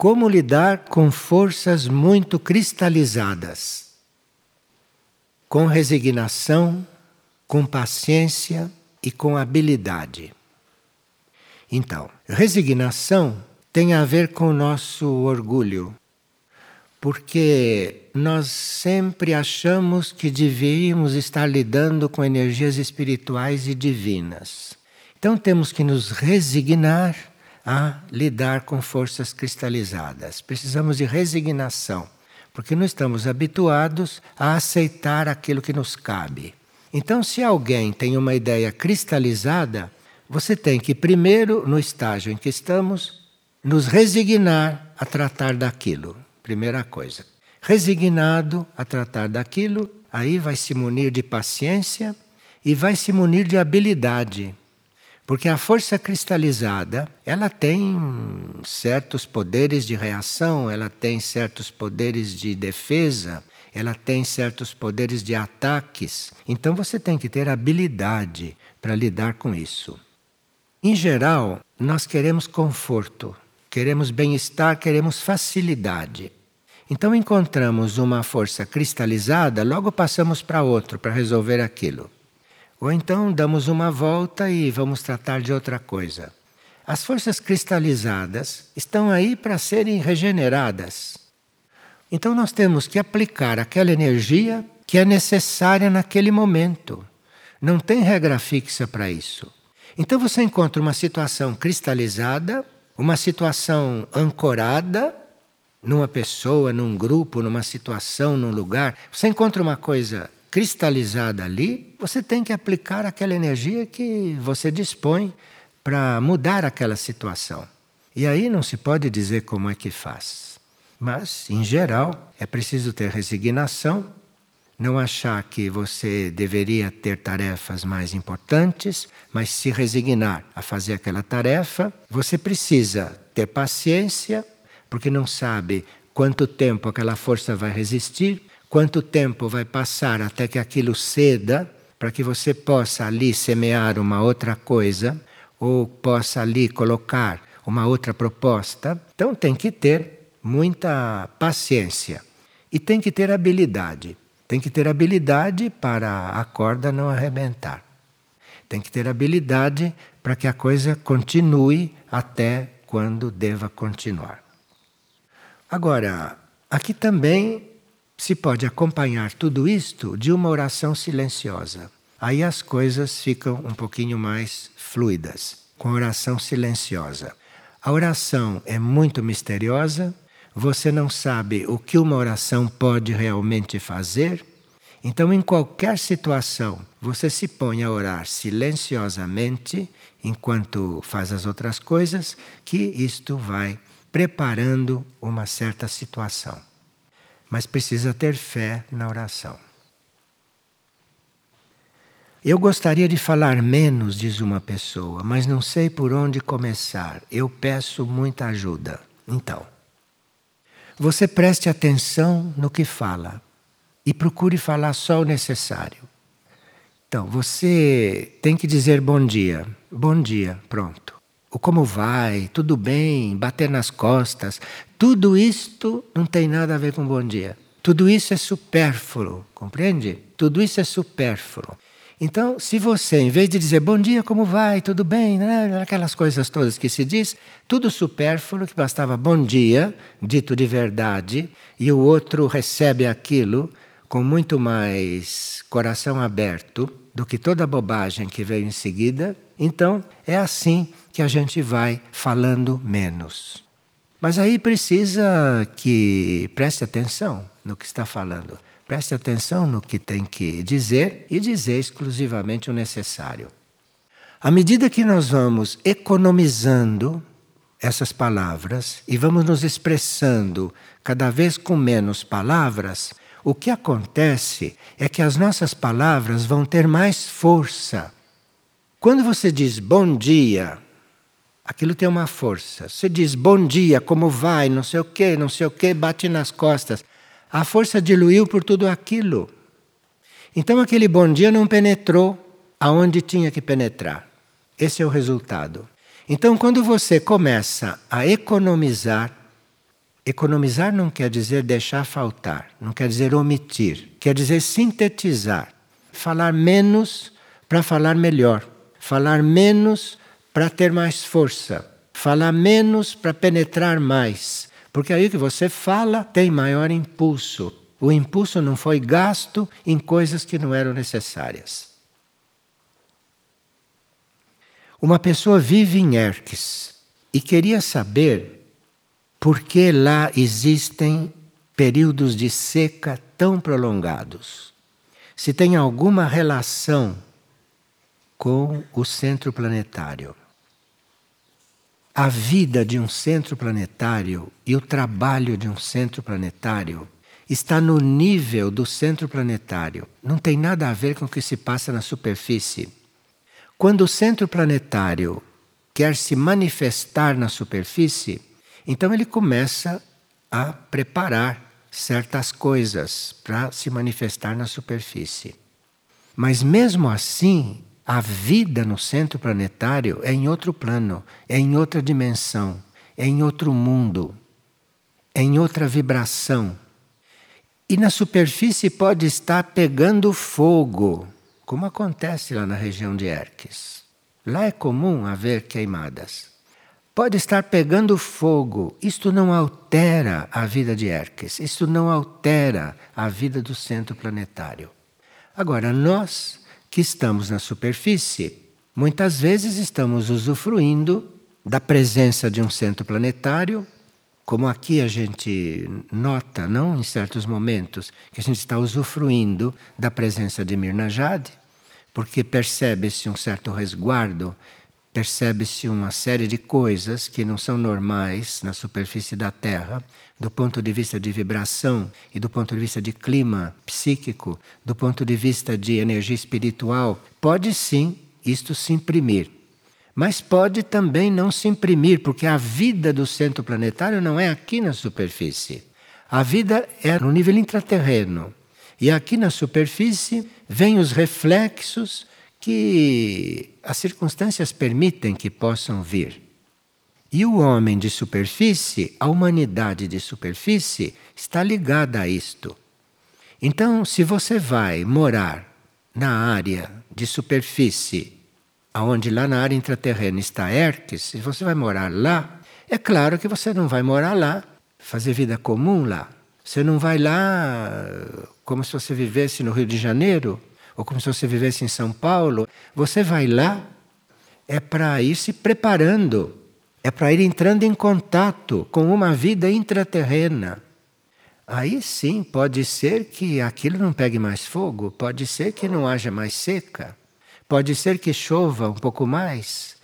como lidar com forças muito cristalizadas, com resignação, com paciência e com habilidade. Então, resignação tem a ver com o nosso orgulho, porque nós sempre achamos que deveríamos estar lidando com energias espirituais e divinas. Então temos que nos resignar a lidar com forças cristalizadas. Precisamos de resignação, porque não estamos habituados a aceitar aquilo que nos cabe. Então, se alguém tem uma ideia cristalizada, você tem que, primeiro, no estágio em que estamos, nos resignar a tratar daquilo. Primeira coisa. Resignado a tratar daquilo, aí vai se munir de paciência e vai se munir de habilidade. Porque a força cristalizada, ela tem certos poderes de reação, ela tem certos poderes de defesa, ela tem certos poderes de ataques. Então você tem que ter habilidade para lidar com isso. Em geral, nós queremos conforto, queremos bem-estar, queremos facilidade. Então encontramos uma força cristalizada, logo passamos para outro para resolver aquilo. Ou então damos uma volta e vamos tratar de outra coisa. As forças cristalizadas estão aí para serem regeneradas. Então nós temos que aplicar aquela energia que é necessária naquele momento. Não tem regra fixa para isso. Então você encontra uma situação cristalizada, uma situação ancorada numa pessoa, num grupo, numa situação, num lugar. Você encontra uma coisa cristalizada ali, você tem que aplicar aquela energia que você dispõe para mudar aquela situação. E aí não se pode dizer como é que faz. Mas, em geral, é preciso ter resignação, não achar que você deveria ter tarefas mais importantes, mas se resignar a fazer aquela tarefa. Você precisa ter paciência, porque não sabe quanto tempo aquela força vai resistir, quanto tempo vai passar até que aquilo ceda, para que você possa ali semear uma outra coisa, ou possa ali colocar uma outra proposta. Então tem que ter muita paciência e tem que ter habilidade. Tem que ter habilidade para a corda não arrebentar. Tem que ter habilidade para que a coisa continue até quando deva continuar. Agora, aqui também se pode acompanhar tudo isto de uma oração silenciosa. Aí as coisas ficam um pouquinho mais fluidas, com oração silenciosa. A oração é muito misteriosa, você não sabe o que uma oração pode realmente fazer. Então, em qualquer situação, você se põe a orar silenciosamente enquanto faz as outras coisas, que isto vai preparando uma certa situação mas precisa ter fé na oração. Eu gostaria de falar menos, diz uma pessoa, mas não sei por onde começar. Eu peço muita ajuda. Então, você preste atenção no que fala e procure falar só o necessário. Então, você tem que dizer bom dia. Bom dia, pronto o como vai, tudo bem, bater nas costas, tudo isto não tem nada a ver com bom dia. Tudo isso é supérfluo, compreende? Tudo isso é supérfluo. Então, se você, em vez de dizer bom dia, como vai, tudo bem, né? aquelas coisas todas que se diz, tudo supérfluo, que bastava bom dia, dito de verdade, e o outro recebe aquilo com muito mais coração aberto do que toda a bobagem que veio em seguida, então é assim que a gente vai falando menos. Mas aí precisa que preste atenção no que está falando. Preste atenção no que tem que dizer e dizer exclusivamente o necessário. À medida que nós vamos economizando essas palavras e vamos nos expressando cada vez com menos palavras, o que acontece é que as nossas palavras vão ter mais força. Quando você diz bom dia, aquilo tem uma força. Você diz bom dia, como vai, não sei o que, não sei o que, bate nas costas. A força diluiu por tudo aquilo. Então aquele bom dia não penetrou aonde tinha que penetrar. Esse é o resultado. Então, quando você começa a economizar Economizar não quer dizer deixar faltar, não quer dizer omitir, quer dizer sintetizar. Falar menos para falar melhor, falar menos para ter mais força, falar menos para penetrar mais. Porque aí que você fala tem maior impulso. O impulso não foi gasto em coisas que não eram necessárias. Uma pessoa vive em Erques e queria saber por que lá existem períodos de seca tão prolongados? Se tem alguma relação com o centro planetário. A vida de um centro planetário e o trabalho de um centro planetário está no nível do centro planetário. Não tem nada a ver com o que se passa na superfície. Quando o centro planetário quer se manifestar na superfície, então ele começa a preparar certas coisas para se manifestar na superfície. Mas mesmo assim, a vida no centro planetário é em outro plano, é em outra dimensão, é em outro mundo, é em outra vibração. E na superfície pode estar pegando fogo, como acontece lá na região de Erques. Lá é comum haver queimadas pode estar pegando fogo. Isto não altera a vida de Hermes, isto não altera a vida do centro planetário. Agora, nós que estamos na superfície, muitas vezes estamos usufruindo da presença de um centro planetário, como aqui a gente nota, não em certos momentos, que a gente está usufruindo da presença de Mirna Jade, porque percebe-se um certo resguardo percebe-se uma série de coisas que não são normais na superfície da Terra, do ponto de vista de vibração e do ponto de vista de clima psíquico, do ponto de vista de energia espiritual. Pode sim isto se imprimir. Mas pode também não se imprimir, porque a vida do centro planetário não é aqui na superfície. A vida é no nível intraterreno. E aqui na superfície vêm os reflexos que as circunstâncias permitem que possam vir. E o homem de superfície, a humanidade de superfície, está ligada a isto. Então, se você vai morar na área de superfície, aonde lá na área intraterrena está Erques, se você vai morar lá, é claro que você não vai morar lá, fazer vida comum lá. Você não vai lá como se você vivesse no Rio de Janeiro, ou como se você vivesse em São Paulo, você vai lá é para ir se preparando, é para ir entrando em contato com uma vida intraterrena. Aí sim, pode ser que aquilo não pegue mais fogo, pode ser que não haja mais seca, pode ser que chova um pouco mais,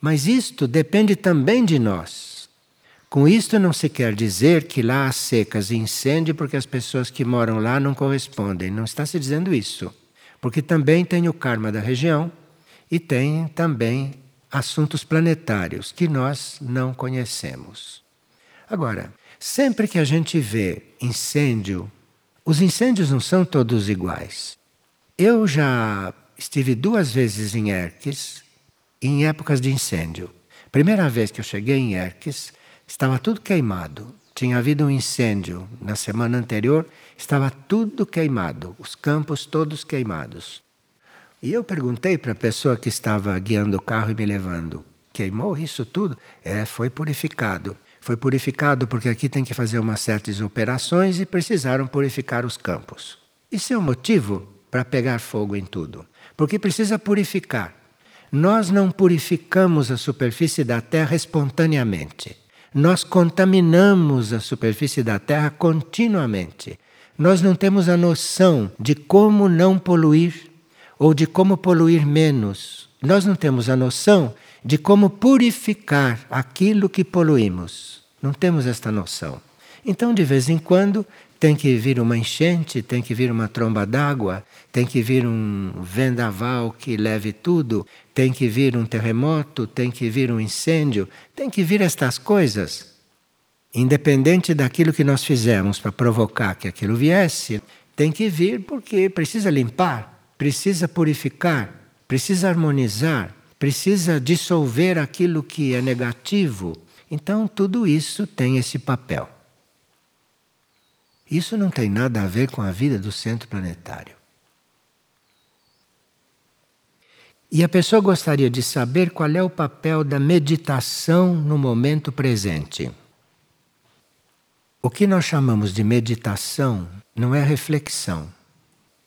mas isto depende também de nós. Com isto não se quer dizer que lá há secas e incêndio porque as pessoas que moram lá não correspondem, não está se dizendo isso. Porque também tem o karma da região e tem também assuntos planetários que nós não conhecemos. Agora, sempre que a gente vê incêndio, os incêndios não são todos iguais. Eu já estive duas vezes em Erques em épocas de incêndio. Primeira vez que eu cheguei em Erques, estava tudo queimado. Tinha havido um incêndio na semana anterior, estava tudo queimado, os campos todos queimados. E eu perguntei para a pessoa que estava guiando o carro e me levando: queimou isso tudo? É, foi purificado. Foi purificado porque aqui tem que fazer umas certas operações e precisaram purificar os campos. Isso é um motivo para pegar fogo em tudo, porque precisa purificar. Nós não purificamos a superfície da Terra espontaneamente. Nós contaminamos a superfície da Terra continuamente. Nós não temos a noção de como não poluir ou de como poluir menos. Nós não temos a noção de como purificar aquilo que poluímos. Não temos esta noção. Então, de vez em quando, tem que vir uma enchente, tem que vir uma tromba d'água, tem que vir um vendaval que leve tudo, tem que vir um terremoto, tem que vir um incêndio, tem que vir estas coisas. Independente daquilo que nós fizemos para provocar que aquilo viesse, tem que vir porque precisa limpar, precisa purificar, precisa harmonizar, precisa dissolver aquilo que é negativo. Então, tudo isso tem esse papel. Isso não tem nada a ver com a vida do centro planetário. E a pessoa gostaria de saber qual é o papel da meditação no momento presente. O que nós chamamos de meditação não é reflexão.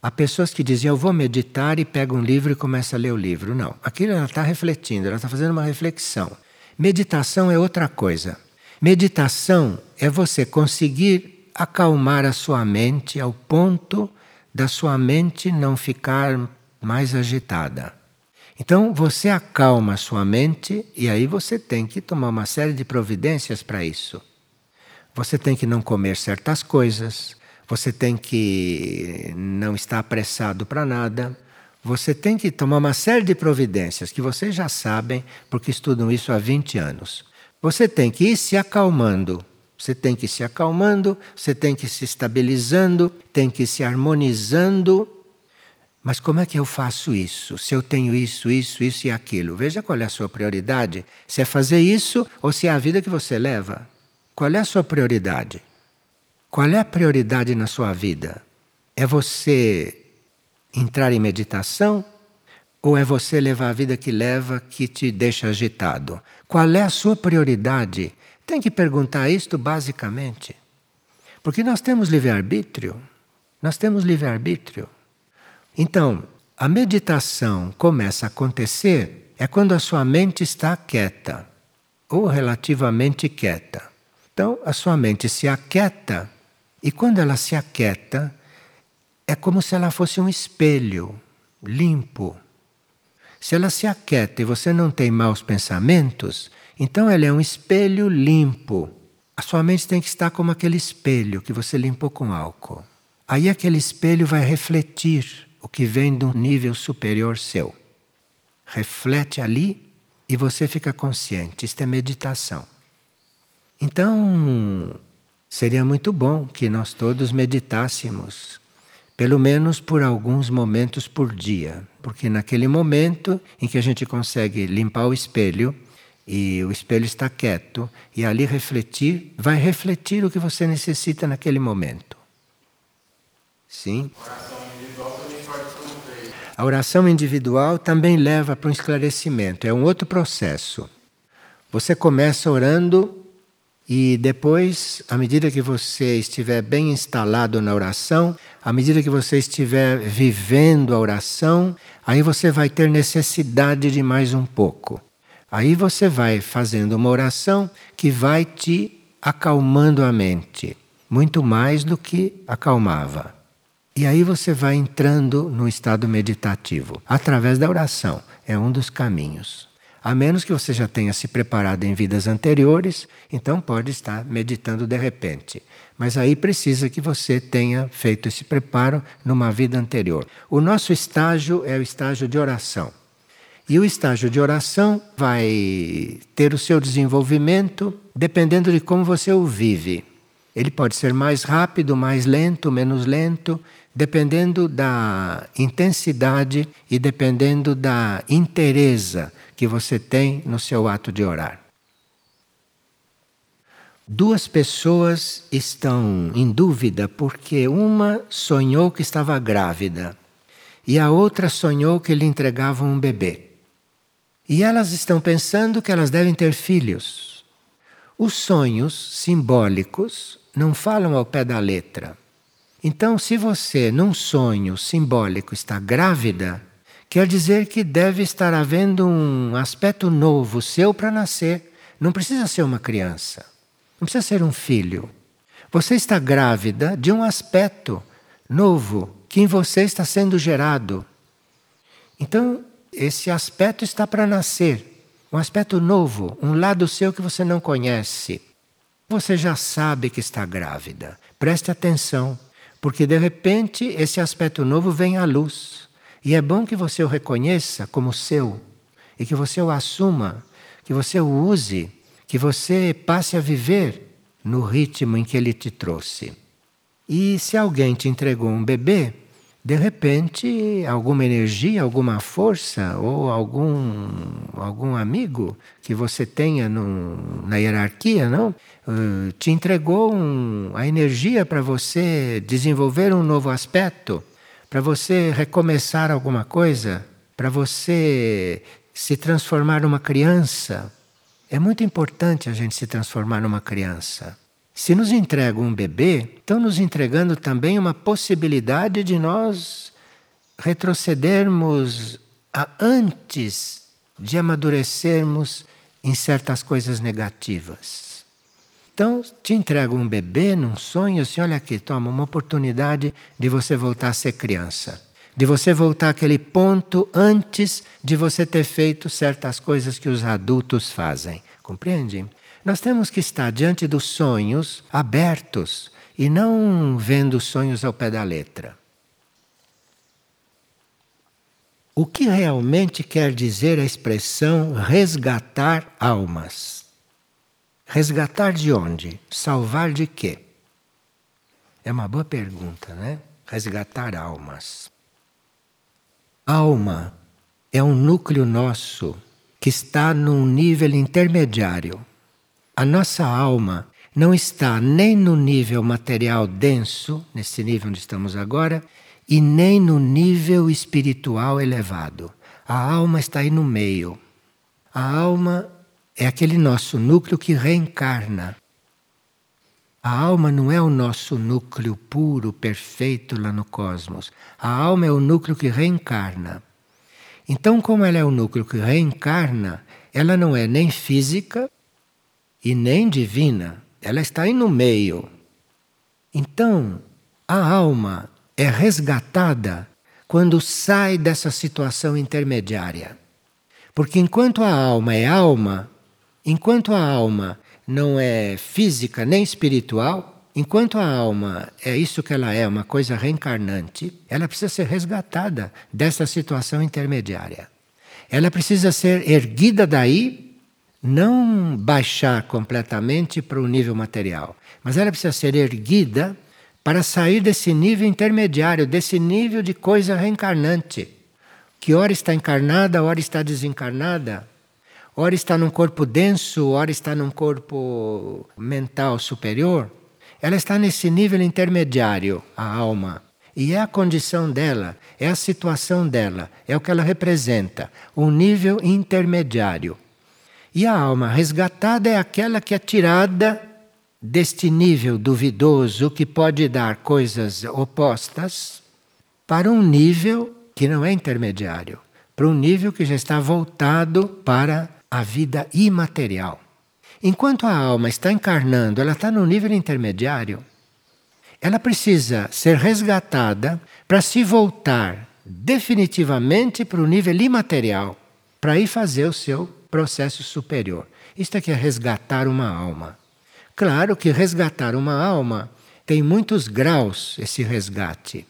Há pessoas que dizem, eu vou meditar e pega um livro e começa a ler o livro. Não, aquilo ela está refletindo, ela está fazendo uma reflexão. Meditação é outra coisa. Meditação é você conseguir acalmar a sua mente ao ponto da sua mente não ficar mais agitada. Então você acalma a sua mente e aí você tem que tomar uma série de providências para isso. Você tem que não comer certas coisas, você tem que não estar apressado para nada, você tem que tomar uma série de providências que vocês já sabem porque estudam isso há 20 anos. Você tem que ir se acalmando. Você tem que se acalmando, você tem que se estabilizando, tem que se harmonizando mas como é que eu faço isso? Se eu tenho isso, isso, isso e aquilo? Veja qual é a sua prioridade. Se é fazer isso ou se é a vida que você leva. Qual é a sua prioridade? Qual é a prioridade na sua vida? É você entrar em meditação ou é você levar a vida que leva que te deixa agitado? Qual é a sua prioridade? Tem que perguntar isto basicamente. Porque nós temos livre-arbítrio. Nós temos livre-arbítrio. Então, a meditação começa a acontecer é quando a sua mente está quieta ou relativamente quieta. Então, a sua mente se aquieta e quando ela se aquieta, é como se ela fosse um espelho limpo. Se ela se aquieta e você não tem maus pensamentos, então ela é um espelho limpo. A sua mente tem que estar como aquele espelho que você limpou com álcool. Aí aquele espelho vai refletir o que vem de um nível superior seu. Reflete ali e você fica consciente. Isto é meditação. Então, seria muito bom que nós todos meditássemos, pelo menos por alguns momentos por dia, porque naquele momento em que a gente consegue limpar o espelho e o espelho está quieto e ali refletir, vai refletir o que você necessita naquele momento. Sim? A oração individual também leva para um esclarecimento, é um outro processo. Você começa orando e depois, à medida que você estiver bem instalado na oração, à medida que você estiver vivendo a oração, aí você vai ter necessidade de mais um pouco. Aí você vai fazendo uma oração que vai te acalmando a mente, muito mais do que acalmava. E aí você vai entrando no estado meditativo, através da oração. É um dos caminhos. A menos que você já tenha se preparado em vidas anteriores, então pode estar meditando de repente. Mas aí precisa que você tenha feito esse preparo numa vida anterior. O nosso estágio é o estágio de oração. E o estágio de oração vai ter o seu desenvolvimento dependendo de como você o vive. Ele pode ser mais rápido, mais lento, menos lento, dependendo da intensidade e dependendo da interesa que você tem no seu ato de orar. Duas pessoas estão em dúvida porque uma sonhou que estava grávida e a outra sonhou que lhe entregavam um bebê. E elas estão pensando que elas devem ter filhos. Os sonhos simbólicos não falam ao pé da letra. Então, se você, num sonho simbólico, está grávida, quer dizer que deve estar havendo um aspecto novo seu para nascer. Não precisa ser uma criança, não precisa ser um filho. Você está grávida de um aspecto novo que em você está sendo gerado. Então, esse aspecto está para nascer, um aspecto novo, um lado seu que você não conhece. Você já sabe que está grávida. Preste atenção. Porque de repente esse aspecto novo vem à luz. E é bom que você o reconheça como seu e que você o assuma, que você o use, que você passe a viver no ritmo em que ele te trouxe. E se alguém te entregou um bebê, de repente, alguma energia, alguma força ou algum, algum amigo que você tenha na hierarquia, não? Uh, te entregou um, a energia para você desenvolver um novo aspecto, para você recomeçar alguma coisa, para você se transformar numa criança. É muito importante a gente se transformar numa criança. Se nos entregam um bebê, estão nos entregando também uma possibilidade de nós retrocedermos a antes de amadurecermos em certas coisas negativas. Então, te entrego um bebê num sonho, assim, olha aqui, toma uma oportunidade de você voltar a ser criança. De você voltar àquele ponto antes de você ter feito certas coisas que os adultos fazem. Compreende? Nós temos que estar diante dos sonhos abertos e não vendo sonhos ao pé da letra. O que realmente quer dizer a expressão resgatar almas? Resgatar de onde? Salvar de quê? É uma boa pergunta, né? Resgatar almas. Alma é um núcleo nosso que está num nível intermediário a nossa alma não está nem no nível material denso, nesse nível onde estamos agora, e nem no nível espiritual elevado. A alma está aí no meio. A alma é aquele nosso núcleo que reencarna. A alma não é o nosso núcleo puro, perfeito lá no cosmos. A alma é o núcleo que reencarna. Então, como ela é o núcleo que reencarna, ela não é nem física, e nem divina, ela está aí no meio. Então, a alma é resgatada quando sai dessa situação intermediária. Porque enquanto a alma é alma, enquanto a alma não é física nem espiritual, enquanto a alma é isso que ela é, uma coisa reencarnante, ela precisa ser resgatada dessa situação intermediária. Ela precisa ser erguida daí não baixar completamente para o nível material, mas ela precisa ser erguida para sair desse nível intermediário, desse nível de coisa reencarnante, que ora está encarnada, ora está desencarnada, ora está num corpo denso, ora está num corpo mental superior. Ela está nesse nível intermediário, a alma. E é a condição dela, é a situação dela, é o que ela representa, um nível intermediário. E a alma resgatada é aquela que é tirada deste nível duvidoso que pode dar coisas opostas para um nível que não é intermediário, para um nível que já está voltado para a vida imaterial. Enquanto a alma está encarnando, ela está no nível intermediário. Ela precisa ser resgatada para se voltar definitivamente para o nível imaterial, para ir fazer o seu processo superior. Isto é que é resgatar uma alma. Claro que resgatar uma alma tem muitos graus esse resgate.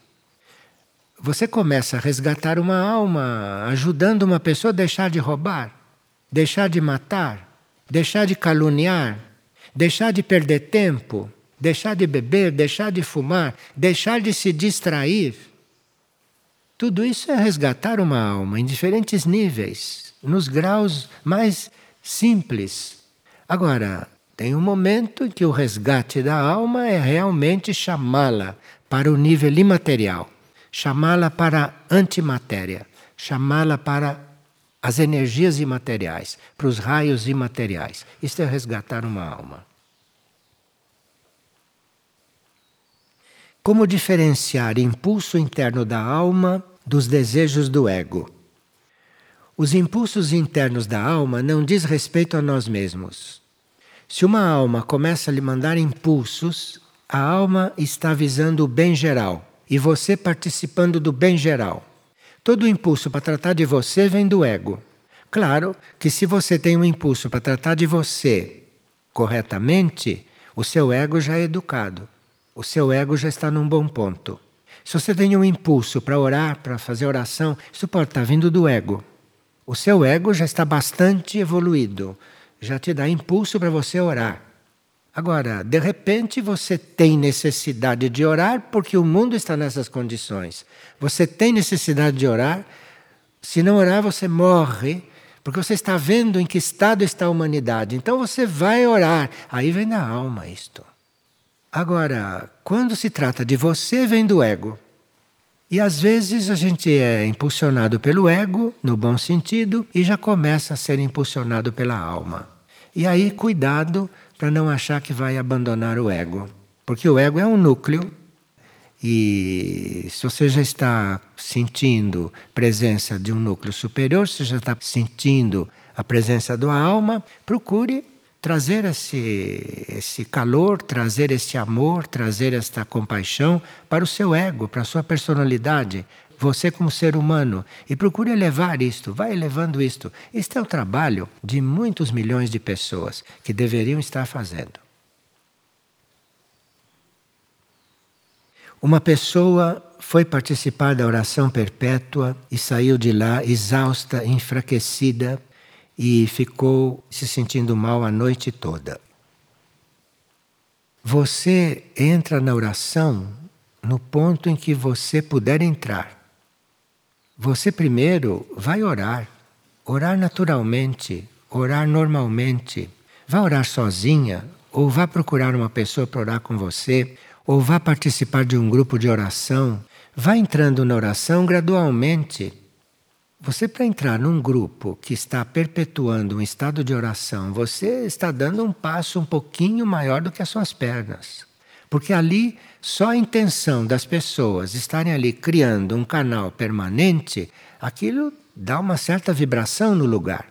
Você começa a resgatar uma alma ajudando uma pessoa a deixar de roubar, deixar de matar, deixar de caluniar, deixar de perder tempo, deixar de beber, deixar de fumar, deixar de se distrair. Tudo isso é resgatar uma alma em diferentes níveis nos graus mais simples. Agora, tem um momento em que o resgate da alma é realmente chamá-la para o nível imaterial, chamá-la para a antimatéria, chamá-la para as energias imateriais, para os raios imateriais. Isto é resgatar uma alma. Como diferenciar impulso interno da alma dos desejos do ego? Os impulsos internos da alma não diz respeito a nós mesmos. Se uma alma começa a lhe mandar impulsos, a alma está visando o bem geral e você participando do bem geral. Todo impulso para tratar de você vem do ego. Claro que se você tem um impulso para tratar de você corretamente, o seu ego já é educado. O seu ego já está num bom ponto. Se você tem um impulso para orar, para fazer oração, isso pode estar vindo do ego. O seu ego já está bastante evoluído, já te dá impulso para você orar. Agora, de repente você tem necessidade de orar porque o mundo está nessas condições. Você tem necessidade de orar, se não orar você morre, porque você está vendo em que estado está a humanidade. Então você vai orar. Aí vem da alma isto. Agora, quando se trata de você, vem do ego. E às vezes a gente é impulsionado pelo ego, no bom sentido, e já começa a ser impulsionado pela alma. E aí, cuidado para não achar que vai abandonar o ego. Porque o ego é um núcleo, e se você já está sentindo presença de um núcleo superior, se já está sentindo a presença da alma, procure trazer esse, esse calor, trazer este amor, trazer esta compaixão para o seu ego, para a sua personalidade, você como ser humano. E procure elevar isto, vai elevando isto. Este é o trabalho de muitos milhões de pessoas que deveriam estar fazendo. Uma pessoa foi participar da oração perpétua e saiu de lá exausta, enfraquecida, e ficou se sentindo mal a noite toda. Você entra na oração no ponto em que você puder entrar. Você primeiro vai orar, orar naturalmente, orar normalmente. Vá orar sozinha ou vá procurar uma pessoa para orar com você, ou vá participar de um grupo de oração. Vá entrando na oração gradualmente você, para entrar num grupo que está perpetuando um estado de oração, você está dando um passo um pouquinho maior do que as suas pernas. Porque ali, só a intenção das pessoas estarem ali criando um canal permanente, aquilo dá uma certa vibração no lugar.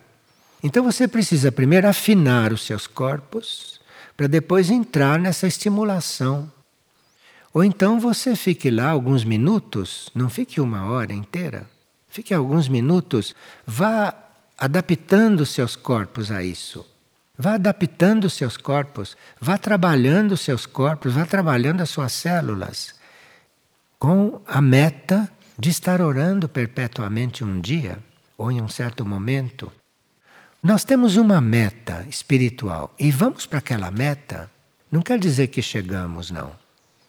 Então você precisa primeiro afinar os seus corpos, para depois entrar nessa estimulação. Ou então você fique lá alguns minutos, não fique uma hora inteira Fique alguns minutos, vá adaptando seus corpos a isso. Vá adaptando seus corpos, vá trabalhando seus corpos, vá trabalhando as suas células com a meta de estar orando perpetuamente um dia ou em um certo momento. Nós temos uma meta espiritual e vamos para aquela meta. Não quer dizer que chegamos, não.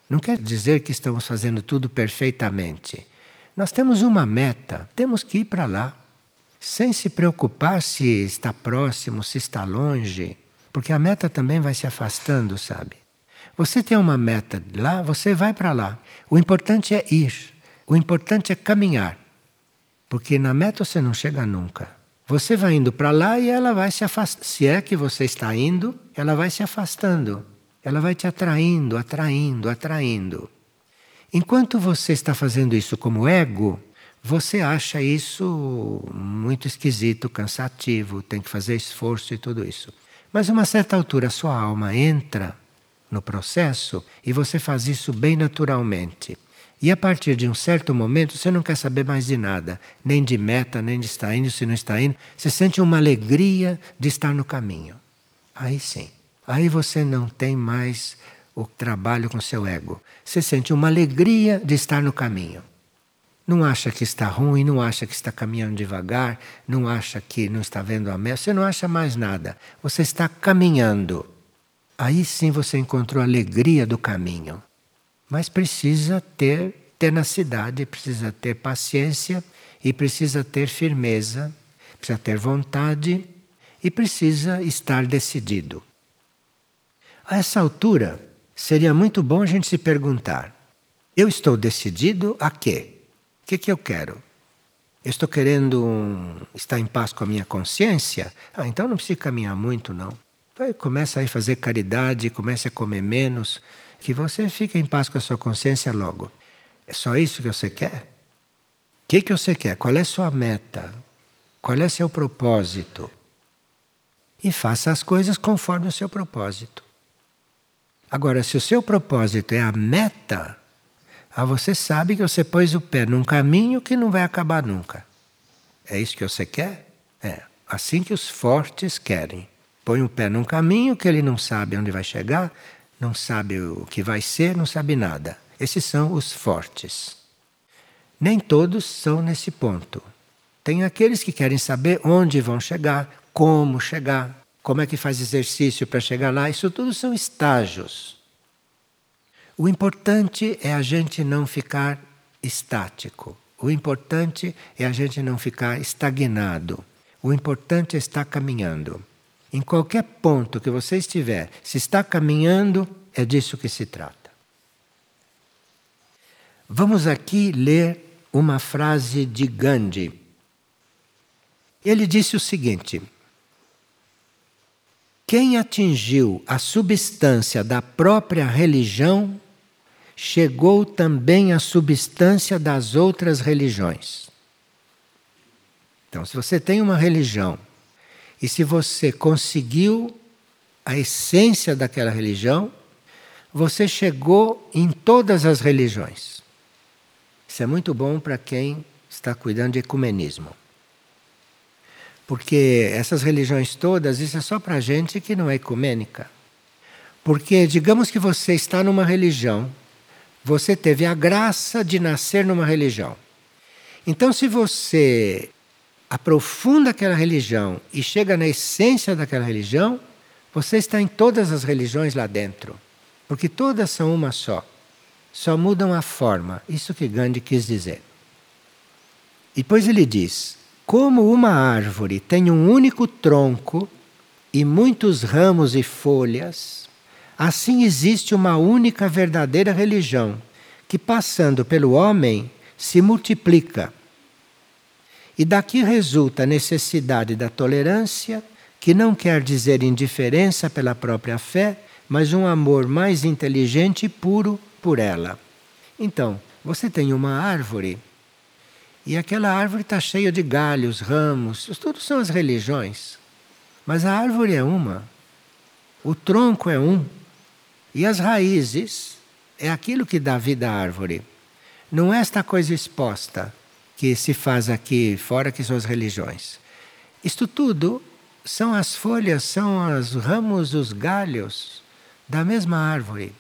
Não quer dizer que estamos fazendo tudo perfeitamente. Nós temos uma meta, temos que ir para lá, sem se preocupar se está próximo, se está longe, porque a meta também vai se afastando, sabe? Você tem uma meta lá, você vai para lá. O importante é ir, o importante é caminhar, porque na meta você não chega nunca. Você vai indo para lá e ela vai se afastando. Se é que você está indo, ela vai se afastando. Ela vai te atraindo, atraindo, atraindo. Enquanto você está fazendo isso como ego, você acha isso muito esquisito, cansativo, tem que fazer esforço e tudo isso. Mas uma certa altura sua alma entra no processo e você faz isso bem naturalmente. E a partir de um certo momento você não quer saber mais de nada, nem de meta, nem de estar indo, se não está indo. Você sente uma alegria de estar no caminho. Aí sim. Aí você não tem mais o trabalho com seu ego. Você sente uma alegria de estar no caminho. Não acha que está ruim, não acha que está caminhando devagar, não acha que não está vendo a meta, você não acha mais nada. Você está caminhando. Aí sim você encontrou a alegria do caminho. Mas precisa ter tenacidade, precisa ter paciência e precisa ter firmeza, precisa ter vontade e precisa estar decidido. A essa altura, seria muito bom a gente se perguntar: eu estou decidido a quê? O que, que eu quero? Eu estou querendo um, estar em paz com a minha consciência? Ah, então não precisa caminhar muito, não. Vai, começa a fazer caridade, comece a comer menos, que você fique em paz com a sua consciência logo. É só isso que você quer? O que, que você quer? Qual é a sua meta? Qual é seu propósito? E faça as coisas conforme o seu propósito. Agora, se o seu propósito é a meta, ah, você sabe que você pôs o pé num caminho que não vai acabar nunca. É isso que você quer? É. Assim que os fortes querem. Põe o pé num caminho que ele não sabe onde vai chegar, não sabe o que vai ser, não sabe nada. Esses são os fortes. Nem todos são nesse ponto. Tem aqueles que querem saber onde vão chegar, como chegar. Como é que faz exercício para chegar lá, isso tudo são estágios. O importante é a gente não ficar estático. O importante é a gente não ficar estagnado. O importante é estar caminhando. Em qualquer ponto que você estiver, se está caminhando, é disso que se trata. Vamos aqui ler uma frase de Gandhi. Ele disse o seguinte: Quem atingiu a substância da própria religião chegou também à substância das outras religiões. Então, se você tem uma religião e se você conseguiu a essência daquela religião, você chegou em todas as religiões. Isso é muito bom para quem está cuidando de ecumenismo. Porque essas religiões todas, isso é só para gente que não é ecumênica. Porque, digamos que você está numa religião você teve a graça de nascer numa religião. Então, se você aprofunda aquela religião e chega na essência daquela religião, você está em todas as religiões lá dentro. Porque todas são uma só. Só mudam a forma. Isso que Gandhi quis dizer. E depois ele diz: como uma árvore tem um único tronco e muitos ramos e folhas, Assim existe uma única verdadeira religião, que passando pelo homem se multiplica. E daqui resulta a necessidade da tolerância, que não quer dizer indiferença pela própria fé, mas um amor mais inteligente e puro por ela. Então, você tem uma árvore e aquela árvore está cheia de galhos, ramos, tudo são as religiões. Mas a árvore é uma, o tronco é um. E as raízes é aquilo que dá vida à árvore. Não é esta coisa exposta que se faz aqui fora, que são as religiões. Isto tudo são as folhas, são os ramos, os galhos da mesma árvore.